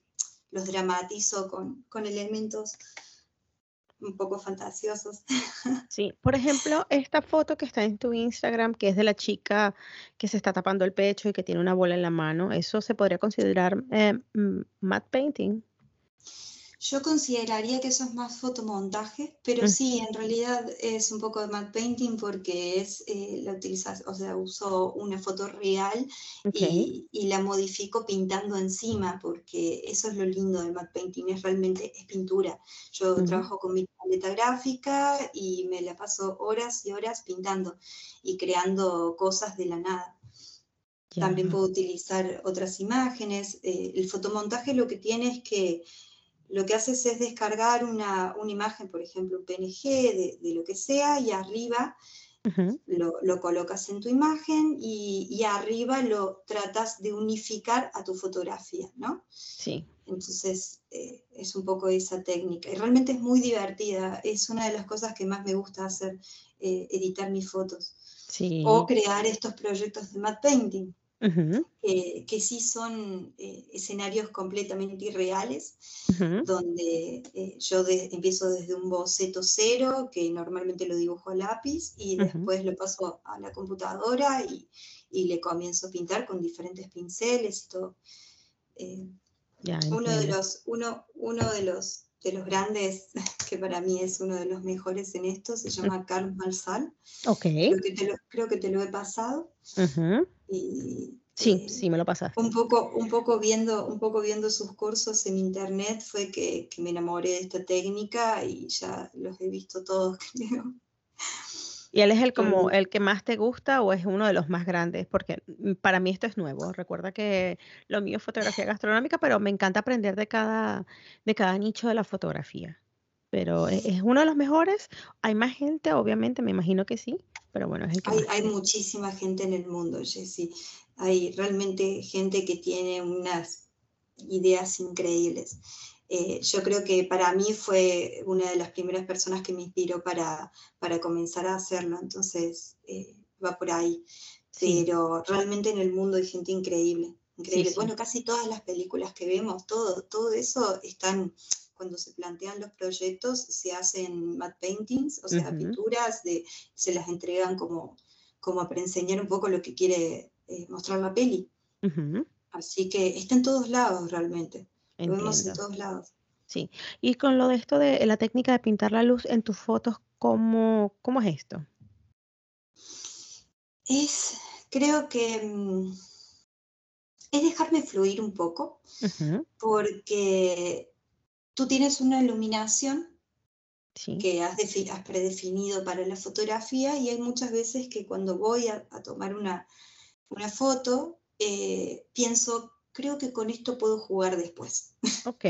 Speaker 2: los dramatizo con, con elementos un poco fantasiosos.
Speaker 1: Sí, por ejemplo, esta foto que está en tu Instagram, que es de la chica que se está tapando el pecho y que tiene una bola en la mano, ¿eso se podría considerar eh, matte painting?
Speaker 2: Yo consideraría que eso es más fotomontaje, pero sí, en realidad es un poco de matte painting porque es eh, la utilización, o sea, uso una foto real y, la modifico pintando encima, porque eso es lo lindo del matte painting, es realmente es pintura. Yo trabajo con mi tableta gráfica y me la paso horas y horas pintando y creando cosas de la nada. También puedo utilizar otras imágenes. Eh, el fotomontaje lo que tiene es que lo que haces es descargar una, imagen, por ejemplo, un PNG de, lo que sea, y arriba lo, colocas en tu imagen y, arriba lo tratas de unificar a tu fotografía, ¿no?
Speaker 1: Sí.
Speaker 2: Entonces, eh, es un poco esa técnica. Y realmente es muy divertida. Es una de las cosas que más me gusta hacer, eh, editar mis fotos.
Speaker 1: Sí.
Speaker 2: O crear estos proyectos de matte painting que sí son eh, escenarios completamente irreales, donde eh, yo empiezo desde un boceto cero, que normalmente lo dibujo a lápiz, y después lo paso a la computadora y, le comienzo a pintar con diferentes pinceles y todo. Eh, uno, de los, uno, uno de los de los grandes, que para mí es uno de los mejores en esto, se llama Carlos Malsal.
Speaker 1: Ok.
Speaker 2: Creo que te lo, creo que te lo he pasado.
Speaker 1: Y, sí, sí, me lo pasaste.
Speaker 2: Un poco, un, poco viendo, un poco viendo sus cursos en internet fue que, que me enamoré de esta técnica y ya los he visto todos, creo.
Speaker 1: ¿Y él es el como el que más te gusta o es uno de los más grandes? Porque mm, para mí esto es nuevo. Recuerda que lo mío es fotografía gastronómica, pero me encanta aprender de cada, de cada nicho de la fotografía. Pero ¿e-, es uno de los mejores. Hay más gente, obviamente, me imagino que sí, pero bueno, es el que
Speaker 2: hay, hay muchísima gente en el mundo, Jessy. Hay realmente gente que tiene unas ideas increíbles. Eh, yo creo que para mí fue una de las primeras personas que me inspiró para, para comenzar a hacerlo, entonces eh, va por ahí. Pero realmente en el mundo hay gente increíble, increíble. Bueno, casi todas las películas que vemos, todo, todo eso están, cuando se plantean los proyectos, se hacen matte paintings, o sea, pinturas, de, se las entregan como, como para enseñar un poco lo que quiere eh, mostrar la peli. Así que está en todos lados realmente. Lo vemos en todos lados.
Speaker 1: Sí. Y con lo de esto de la técnica de pintar la luz en tus fotos, ¿cómo, cómo es esto?
Speaker 2: Es, creo que mm, es dejarme fluir un poco, porque tú tienes una iluminación que has, has, predefinido para la fotografía y hay muchas veces que cuando voy a, tomar una, una foto, eh, pienso creo que con esto puedo jugar después.
Speaker 1: Ok.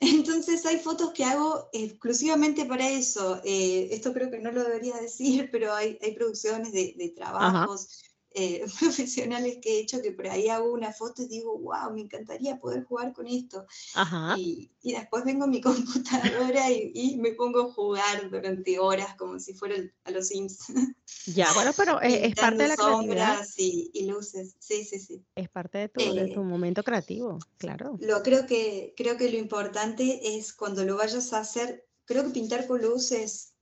Speaker 2: Entonces hay fotos que hago exclusivamente para eso. Eh, esto creo que no lo debería decir, pero hay, hay producciones de, de trabajos eh, profesionales que he hecho que por ahí hago una foto y digo, wow, me encantaría poder jugar con esto. Y, y, después vengo a mi computadora y, y, me pongo a jugar durante horas como si fuera a los Sims.
Speaker 1: Ya, bueno, pero es, parte de la
Speaker 2: sombras y, y, luces, sí, sí, sí.
Speaker 1: Es parte de tu, de tu eh, momento creativo, claro.
Speaker 2: Lo, creo, que, creo que lo importante es cuando lo vayas a hacer, creo que pintar con luces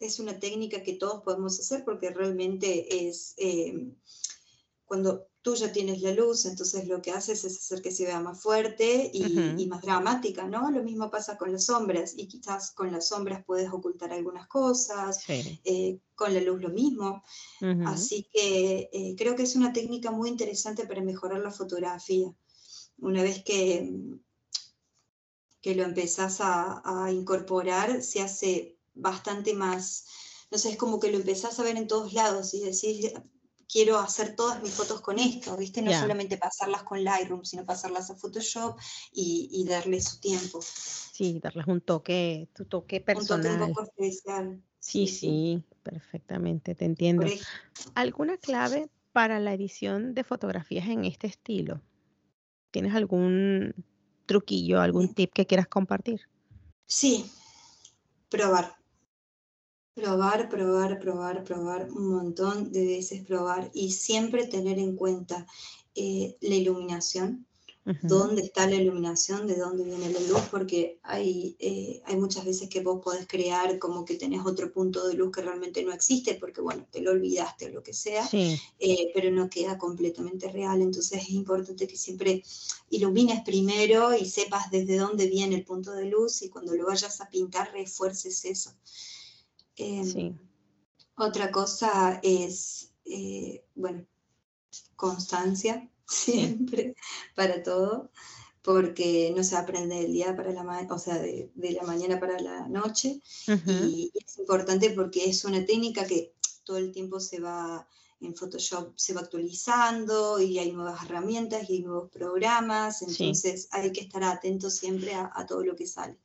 Speaker 2: es una técnica que todos podemos hacer porque realmente es eh, cuando tú ya tienes la luz, entonces lo que haces es hacer que se vea más fuerte y, más dramática, ¿no? Lo mismo pasa con las sombras y quizás con las sombras puedes ocultar algunas cosas, eh, con la luz lo mismo. Así que eh, creo que es una técnica muy interesante para mejorar la fotografía. Una vez que, que lo empezás a, a incorporar, se hace bastante más, no sé, es como que lo empezás a ver en todos lados y decís, quiero hacer todas mis fotos con esto, ¿viste? No solamente pasarlas con Lightroom, sino pasarlas a Photoshop y, darle su tiempo.
Speaker 1: Sí, darles un toque, tu toque personal. Un toque un poco especial. Sí, sí, perfectamente, te entiendo. ¿Alguna clave para la edición de fotografías en este estilo? ¿Tienes algún truquillo, algún tip que quieras compartir?
Speaker 2: Sí, probar. Probar, probar, probar, probar, un montón de veces probar y siempre tener en cuenta eh, la iluminación, dónde está la iluminación, de dónde viene la luz, porque hay, eh, hay muchas veces que vos podés crear como que tenés otro punto de luz que realmente no existe, porque bueno, te lo olvidaste o lo que sea, eh, pero no queda completamente real. Entonces es importante que siempre ilumines primero y sepas desde dónde viene el punto de luz y cuando lo vayas a pintar refuerces eso. Em, otra cosa es, eh, bueno, constancia siempre para todo, porque no se aprende del día para la o sea, de, la mañana para la noche. y, es importante porque es una técnica que todo el tiempo se va en Photoshop se va actualizando y hay nuevas herramientas y hay nuevos programas, entonces hay que estar atento siempre a, a, todo lo que sale.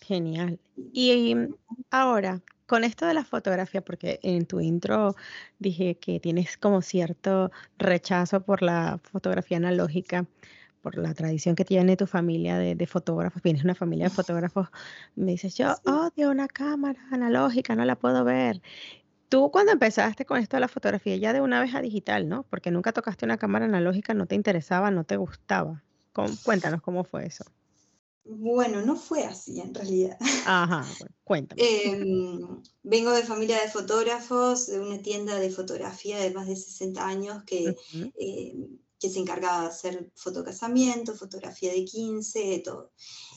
Speaker 1: Genial. Y ahora, con esto de la fotografía, porque en tu intro dije que tienes como cierto rechazo por la fotografía analógica, por la tradición que tiene tu familia de, fotógrafos, tienes una familia de fotógrafos, me dices, yo odio una cámara analógica, no la puedo ver. Tú cuando empezaste con esto de la fotografía, ya de una vez a digital, ¿no? Porque nunca tocaste una cámara analógica, no te interesaba, no te gustaba. cuéntanos cómo fue eso.
Speaker 2: Bueno, no fue así en realidad.
Speaker 1: Ajá, cuéntame.
Speaker 2: Em, vengo de familia de fotógrafos, de una tienda de fotografía de más de 60 años que, em, que se encargaba de hacer fotocasamiento, fotografía de 15, todo.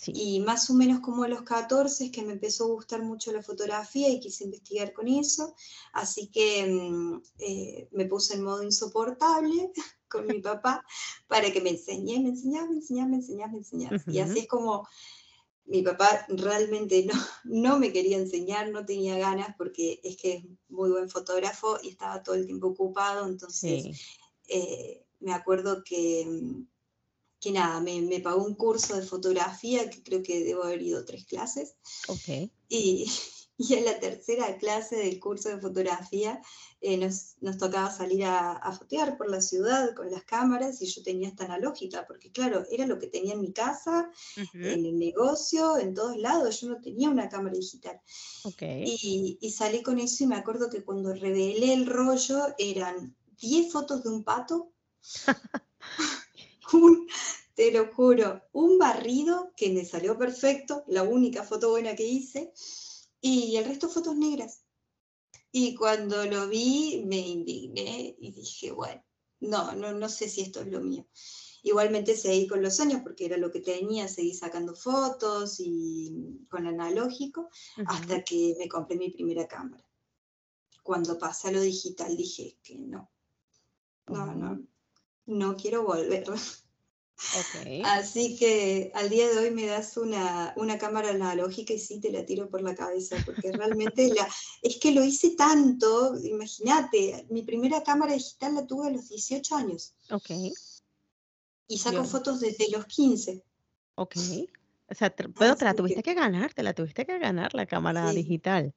Speaker 2: Y más o menos como a los 14 es que me empezó a gustar mucho la fotografía y quise investigar con eso, así que em, eh, me puse en modo insoportable con mi papá para que me enseñe, me enseñaba, me enseñaba, me enseñaba, me enseñaba. Y así es como mi papá realmente no, no me quería enseñar, no tenía ganas porque es que es muy buen fotógrafo y estaba todo el tiempo ocupado, entonces eh, me acuerdo que, que nada, me, me, pagó un curso de fotografía, que creo que debo haber ido tres clases.
Speaker 1: Okay.
Speaker 2: Y, y en la tercera clase del curso de fotografía eh, nos, nos, tocaba salir a, a, fotear por la ciudad con las cámaras y yo tenía esta analógica, porque claro, era lo que tenía en mi casa, en el negocio, en todos lados, yo no tenía una cámara digital.
Speaker 1: Okay.
Speaker 2: Y, y salí con eso y me acuerdo que cuando revelé el rollo eran 10 fotos de un pato, un, te lo juro, un barrido que me salió perfecto, la única foto buena que hice, y el resto fotos negras. Y cuando lo vi me indigné y dije, bueno, no, no, no sé si esto es lo mío. Igualmente seguí con los años porque era lo que tenía, seguí sacando fotos y con analógico uh -huh. hasta que me compré mi primera cámara. Cuando pasé a lo digital dije que no, no, no, no quiero volver.
Speaker 1: Okay.
Speaker 2: Así que al día de hoy me das una, una, cámara analógica y sí te la tiro por la cabeza, porque realmente la, es que lo hice tanto, imagínate, mi primera cámara digital la tuve a los 18 años.
Speaker 1: Ok.
Speaker 2: Y saco fotos desde los 15.
Speaker 1: Ok. O sea, te, pero te la tuviste que... ganar, te la tuviste que ganar la cámara
Speaker 2: sí.
Speaker 1: digital.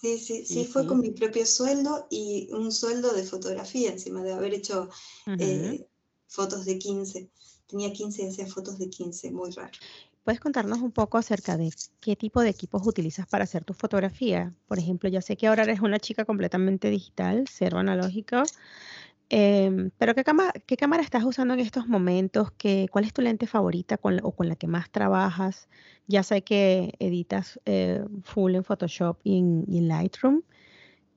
Speaker 2: Sí, sí, sí, sí, fue con mi propio sueldo y un sueldo de fotografía encima de haber hecho eh, fotos de 15 tenía 15 y hacía fotos de 15, muy raro.
Speaker 1: ¿Puedes contarnos un poco acerca de qué tipo de equipos utilizas para hacer tu fotografía? Por ejemplo, ya sé que ahora eres una chica completamente digital, cero analógico, eh, pero ¿qué, cama ¿qué, cámara estás usando en estos momentos? ¿Qué, ¿Cuál es tu lente favorita con o con la que más trabajas? Ya sé que editas eh, full en Photoshop y en, y en Lightroom,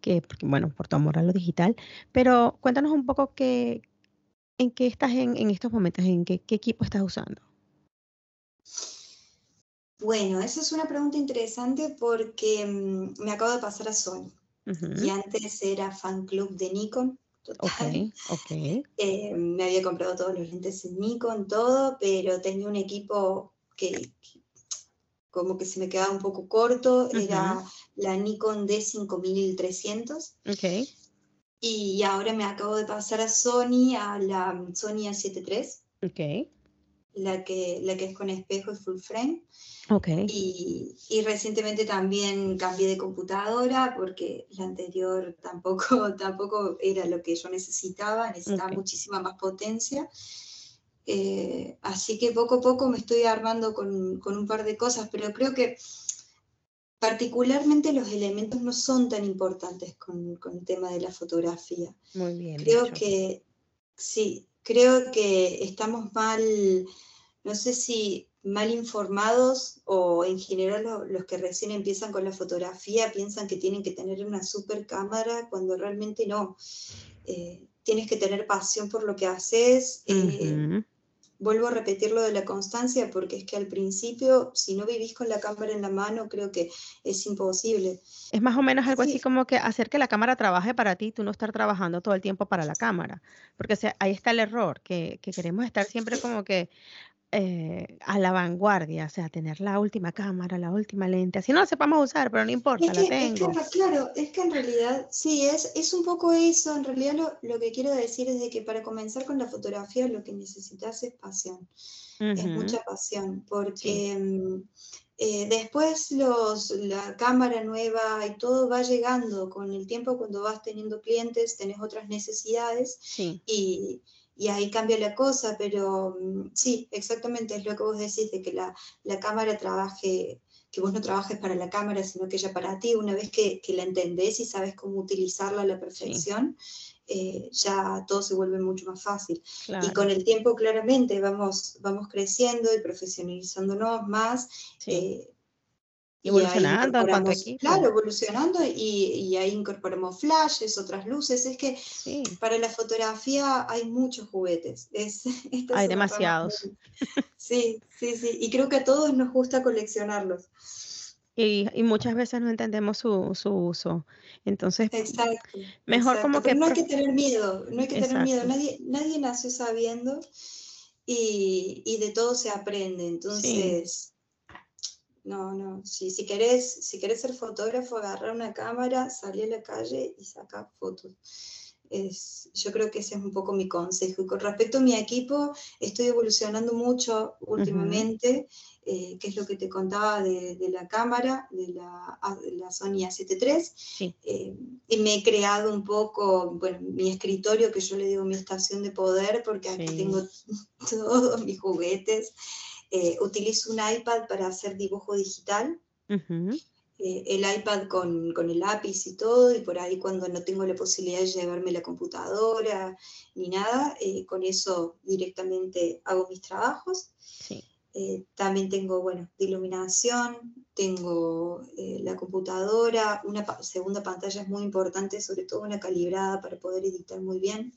Speaker 1: que, porque, bueno, por tu amor a lo digital, pero cuéntanos un poco qué, ¿En qué estás en, en estos momentos? ¿En qué, qué, equipo estás usando?
Speaker 2: Bueno, esa es una pregunta interesante porque um, me acabo de pasar a Sony. Uh -huh. Y antes era fan club de Nikon. Total.
Speaker 1: Okay, okay.
Speaker 2: Eh, me había comprado todos los lentes en Nikon, todo, pero tenía un equipo que, que como que se me quedaba un poco corto. Uh -huh. Era la Nikon D5300.
Speaker 1: Okay.
Speaker 2: Y ahora me acabo de pasar a Sony, a la Sony A7 III.
Speaker 1: Ok.
Speaker 2: La que, la que es con espejo y full frame.
Speaker 1: Ok.
Speaker 2: Y, y, recientemente también cambié de computadora porque la anterior tampoco, tampoco era lo que yo necesitaba, necesitaba okay. muchísima más potencia. Eh, así que poco a poco me estoy armando con, con un par de cosas, pero creo que particularmente los elementos no son tan importantes con, con, el tema de la fotografía.
Speaker 1: Muy bien.
Speaker 2: Creo dicho. que, sí, creo que estamos mal, no sé si mal informados o en general lo, los que recién empiezan con la fotografía piensan que tienen que tener una super cámara cuando realmente no. Eh, tienes que tener pasión por lo que haces. Uh -huh. Vuelvo a repetir lo de la constancia porque es que al principio, si no vivís con la cámara en la mano, creo que es imposible.
Speaker 1: Es más o menos algo sí. así como que hacer que la cámara trabaje para ti, tú no estar trabajando todo el tiempo para la cámara. Porque o sea, ahí está el error, que, que queremos estar siempre como que eh, a la vanguardia, o sea, tener la última cámara, la última lente, así no la sepamos usar, pero no importa,
Speaker 2: es que,
Speaker 1: la tengo.
Speaker 2: Es que, claro, es que en realidad, sí, es, es un poco eso, en realidad lo, lo, que quiero decir es de que para comenzar con la fotografía lo que necesitas es pasión, uh -huh. es mucha pasión, porque sí. eh, después los, la cámara nueva y todo va llegando con el tiempo cuando vas teniendo clientes, tenés otras necesidades
Speaker 1: sí.
Speaker 2: y y ahí cambia la cosa, pero mm, sí, exactamente es lo que vos decís, de que la, la cámara trabaje, que vos no trabajes para la cámara, sino que ella para ti, una vez que, que la entendés y sabes cómo utilizarla a la perfección, sí. eh, ya todo se vuelve mucho más fácil. Claro. Y con el tiempo, claramente, vamos, vamos creciendo y profesionalizándonos más. Sí. Eh,
Speaker 1: evolucionando en cuanto a equipo.
Speaker 2: Claro, evolucionando y, y, ahí incorporamos flashes, otras luces. Es que sí. para la fotografía hay muchos juguetes. Es,
Speaker 1: hay demasiados.
Speaker 2: Sí, sí, sí. Y creo que a todos nos gusta coleccionarlos.
Speaker 1: Y, y muchas veces no entendemos su, su uso. Entonces,
Speaker 2: exacto,
Speaker 1: mejor
Speaker 2: exacto.
Speaker 1: como que...
Speaker 2: No hay que tener miedo, no hay que exacto. tener miedo. Nadie, nadie nació sabiendo y, y, de todo se aprende. Entonces... Sí no, no. Si, si, querés, si querés ser fotógrafo, agarrar una cámara, salir a la calle y sacar fotos. Es, yo creo que ese es un poco mi consejo. Y con respecto a mi equipo, estoy evolucionando mucho últimamente, eh, que es lo que te contaba de, la cámara, de la, la Sony A73. Eh, y me he creado un poco, bueno, mi escritorio, que yo le digo mi estación de poder, porque aquí tengo todos mis juguetes. Eh, utilizo un iPad para hacer dibujo digital. Eh, el iPad con, con, el lápiz y todo, y por ahí cuando no tengo la posibilidad de llevarme la computadora ni nada, eh, con eso directamente hago mis trabajos. también tengo, bueno, de iluminación, tengo la computadora, una segunda pantalla es muy importante, sobre todo una calibrada para poder editar muy bien.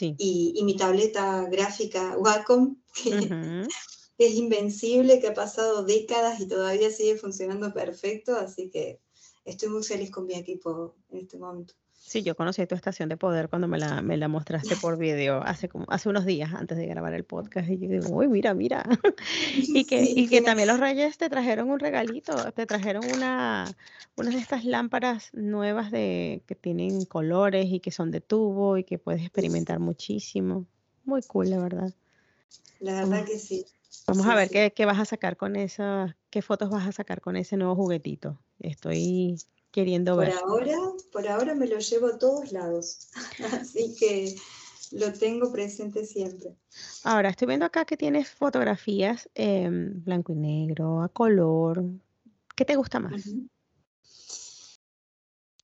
Speaker 2: Y, y, mi tableta gráfica Wacom, que, es invencible, que ha pasado décadas y todavía sigue funcionando perfecto, así que estoy muy feliz con mi equipo en este momento.
Speaker 1: Sí, yo conocí tu estación de poder cuando me la, me la mostraste por video hace, como, hace unos días antes de grabar el podcast. Y yo digo, uy, mira, mira. y que, y que también los reyes te trajeron un regalito, te trajeron una, unas de estas lámparas nuevas de, que tienen colores y que son de tubo y que puedes experimentar muchísimo. Muy cool, la verdad.
Speaker 2: La verdad que sí.
Speaker 1: Vamos a ver qué, qué, vas a sacar con esa, qué fotos vas a sacar con ese nuevo juguetito. Estoy queriendo
Speaker 2: por
Speaker 1: ver.
Speaker 2: Ahora, por ahora me lo llevo a todos lados, así que lo tengo presente siempre.
Speaker 1: Ahora, estoy viendo acá que tienes fotografías blanco y negro, a color. ¿Qué te gusta más?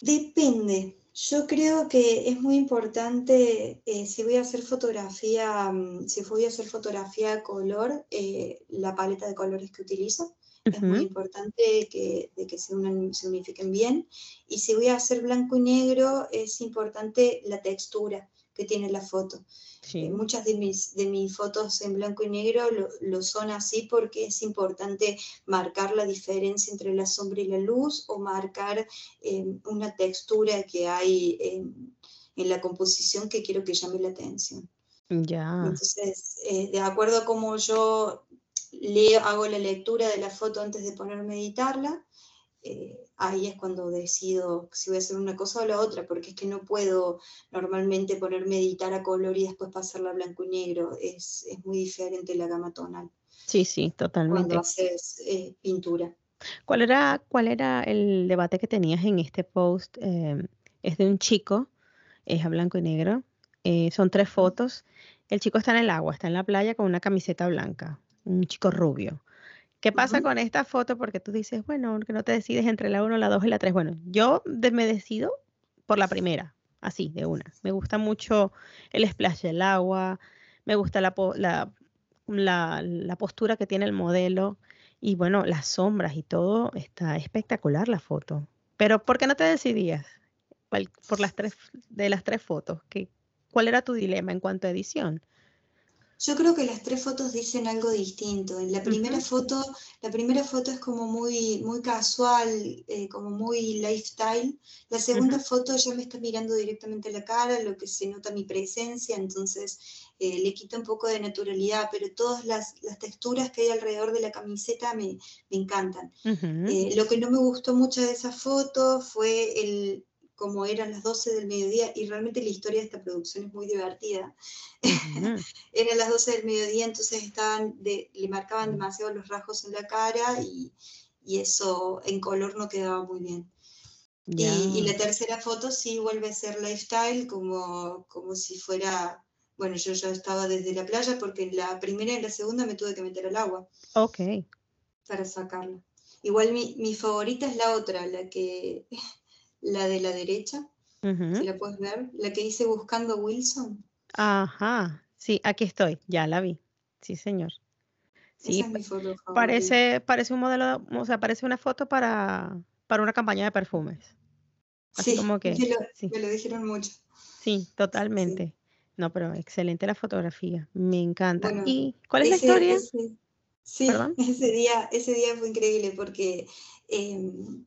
Speaker 2: Depende. Yo creo que es muy importante, eh, si voy a hacer fotografía, mm, si voy a hacer fotografía a color, eh, la paleta de colores que utilizo. Es muy importante que, de que se, se unifiquen bien. Y si voy a hacer blanco y negro, es importante la textura que tiene la foto. Eh, muchas de mis, de mis fotos en blanco y negro lo, son así porque es importante marcar la diferencia entre la sombra y la luz o marcar em, una textura que hay en, la composición que quiero que llame la atención.
Speaker 1: Ya.
Speaker 2: Entonces, eh, de acuerdo a cómo yo leo, hago la lectura de la foto antes de ponerme a editarla, eh, ahí es cuando decido si voy a hacer una cosa o la otra, porque es que no puedo normalmente ponerme a editar a color y después pasarla a blanco y negro, es, muy diferente la gama tonal.
Speaker 1: Sí, sí, totalmente.
Speaker 2: Cuando haces eh, pintura.
Speaker 1: ¿Cuál era, ¿Cuál era el debate que tenías en este post? Em, es de un chico, es a blanco y negro, eh, son tres fotos. El chico está en el agua, está en la playa con una camiseta blanca, un chico rubio. ¿Qué pasa con esta foto? Porque tú dices, bueno, que no te decides entre la 1, la 2 y la 3. Bueno, yo me decido por la primera, así, de una. Me gusta mucho el splash del agua, me gusta la, la, postura que tiene el modelo y bueno, las sombras y todo, está espectacular la foto. Pero ¿por qué no te decidías por las tres, de las tres fotos? ¿Qué, ¿Cuál era tu dilema en cuanto a edición?
Speaker 2: Yo creo que las tres fotos dicen algo distinto. En la primera foto, la primera foto es como muy, muy casual, eh, como muy lifestyle. La segunda foto ya me está mirando directamente a la cara, lo que se nota mi presencia, entonces eh, le quita un poco de naturalidad, pero todas las, texturas que hay alrededor de la camiseta me, encantan. Eh, lo que no me gustó mucho de esa foto fue el, como eran las 12 del mediodía, y realmente la historia de esta producción es muy divertida. eran las 12 del mediodía, entonces estaban de, le marcaban demasiado los rasgos en la cara y, y eso en color no quedaba muy bien. Y, la tercera foto sí vuelve a ser lifestyle, como, como si fuera, bueno, yo ya estaba desde la playa porque en la primera y en la segunda me tuve que meter al agua.
Speaker 1: Ok.
Speaker 2: Para sacarla. Igual mi, mi favorita es la otra, la que la de la derecha, si la puedes ver, la que dice Buscando Wilson.
Speaker 1: Ajá, sí, aquí estoy, ya la vi. Sí, señor. Sí, parece, parece un modelo, o sea, parece una foto para, para una campaña de perfumes.
Speaker 2: Así sí, como que me lo, sí. me lo, dijeron mucho.
Speaker 1: Sí, totalmente. No, pero excelente la fotografía, me encanta. ¿Y cuál es la historia?
Speaker 2: sí, ese día, ese día fue increíble porque em,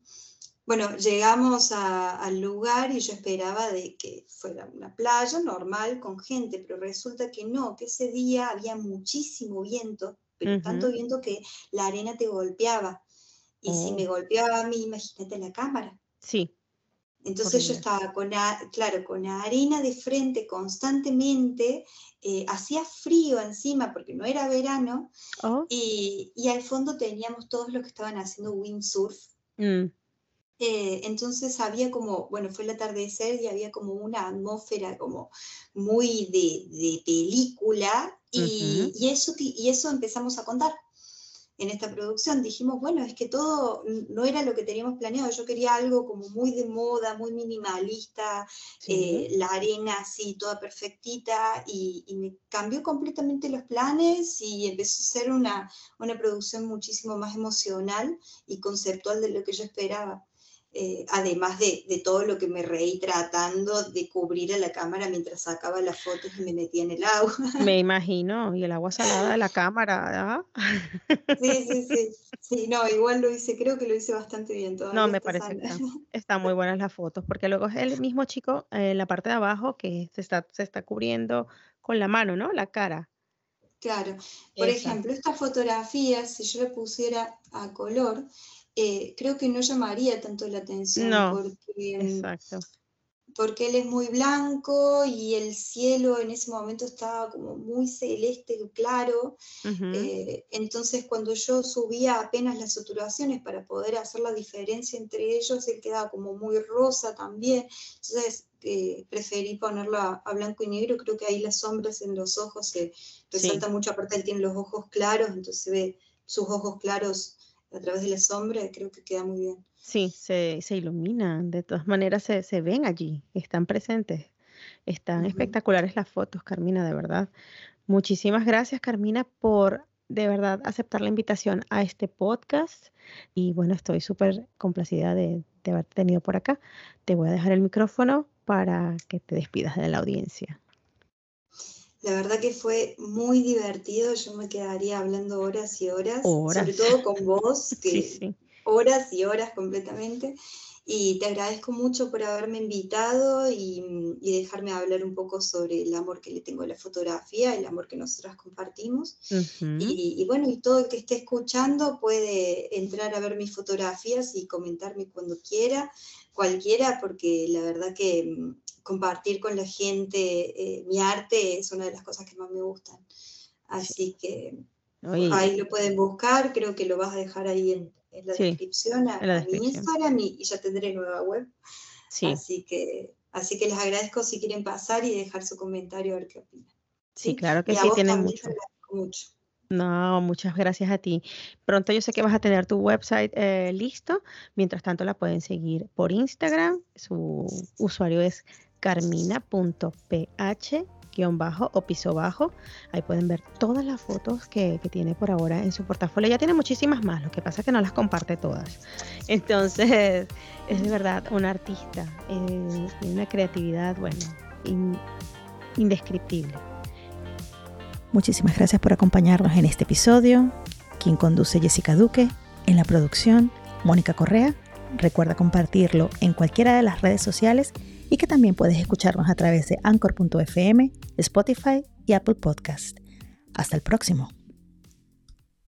Speaker 2: bueno, llegamos al lugar y yo esperaba de que fuera una playa normal con gente, pero resulta que no, que ese día había muchísimo viento, pero tanto viento que la arena te golpeaba. Y si me oh. golpeaba a mí, imagínate la cámara.
Speaker 1: Sí.
Speaker 2: Entonces yo estaba con, claro, con arena de frente constantemente, eh, hacía frío encima porque no era verano, oh. y, al fondo teníamos todos los que estaban haciendo windsurf. Mm. Eh, entonces había como, bueno, fue el atardecer y había como una atmósfera como muy de, película y, eso, y eso empezamos a contar en esta producción. Dijimos, bueno, es que todo no era lo que teníamos planeado. Yo quería algo como muy de moda, muy minimalista, eh, la arena así, toda perfectita, y, y, me cambió completamente los planes y empezó a ser una, una producción muchísimo más emocional y conceptual de lo que yo esperaba. Eh, además de, todo lo que me reí tratando de cubrir a la cámara mientras sacaba las fotos y me metía en el agua.
Speaker 1: Me imagino, y el agua salada de la cámara, ¿ah?
Speaker 2: Sí, sí, sí. Sí, no, igual lo hice, creo que lo hice bastante bien. Todavía
Speaker 1: no, me parece que están muy buenas las fotos, porque luego es el mismo chico en la parte de abajo que se está, se está cubriendo con la mano, ¿no? La cara.
Speaker 2: Claro. Por ejemplo, esta fotografía, si yo le pusiera a color, eh, creo que no llamaría tanto la atención porque, exacto. porque él es muy blanco y el cielo en ese momento estaba como muy celeste, claro. Eh, entonces cuando yo subía apenas las saturaciones para poder hacer la diferencia entre ellos, él quedaba como muy rosa también. Entonces eh, preferí ponerlo a, blanco y negro. Creo que ahí las sombras en los ojos se resalta mucho. Aparte él tiene los ojos claros, entonces se ve sus ojos claros a través de la sombra, creo que queda muy bien.
Speaker 1: Sí, se, se iluminan, de todas maneras se, se, ven allí, están presentes. Están espectaculares las fotos, Carmina, de verdad. Muchísimas gracias, Carmina, por de verdad aceptar la invitación a este podcast. Y bueno, estoy súper complacida de, de haberte tenido por acá. Te voy a dejar el micrófono para que te despidas de la audiencia.
Speaker 2: La verdad que fue muy divertido, yo me quedaría hablando horas y horas, sobre todo con vos, que horas y horas completamente. Y te agradezco mucho por haberme invitado y, dejarme hablar un poco sobre el amor que le tengo a la fotografía, el amor que nosotras compartimos. y, y, bueno, y todo el que esté escuchando puede entrar a ver mis fotografías y comentarme cuando quiera, cualquiera, porque la verdad que compartir con la gente eh, mi arte es una de las cosas que más me gustan. Así que ahí lo pueden buscar, creo que lo vas a dejar ahí en, la, descripción, a, mi Instagram y, ya tendré nueva web. Así, que, así que les agradezco si quieren pasar y dejar su comentario a ver qué opinan.
Speaker 1: Sí, claro que sí, tienen mucho. mucho. No, muchas gracias a ti. Pronto yo sé que vas a tener tu website eh, listo. Mientras tanto la pueden seguir por Instagram. Su usuario es carmina.ph bajo o piso bajo. Ahí pueden ver todas las fotos que, tiene por ahora en su portafolio. Ya tiene muchísimas más, lo que pasa es que no las comparte todas. Entonces, es de verdad un artista, eh, una creatividad, bueno, indescriptible.
Speaker 3: Muchísimas gracias por acompañarnos en este episodio. Quien conduce Jessica Duque, en la producción, Mónica Correa. Recuerda compartirlo en cualquiera de las redes sociales y que también puedes escucharnos a través de anchor.fm, Spotify y Apple Podcast. Hasta el próximo.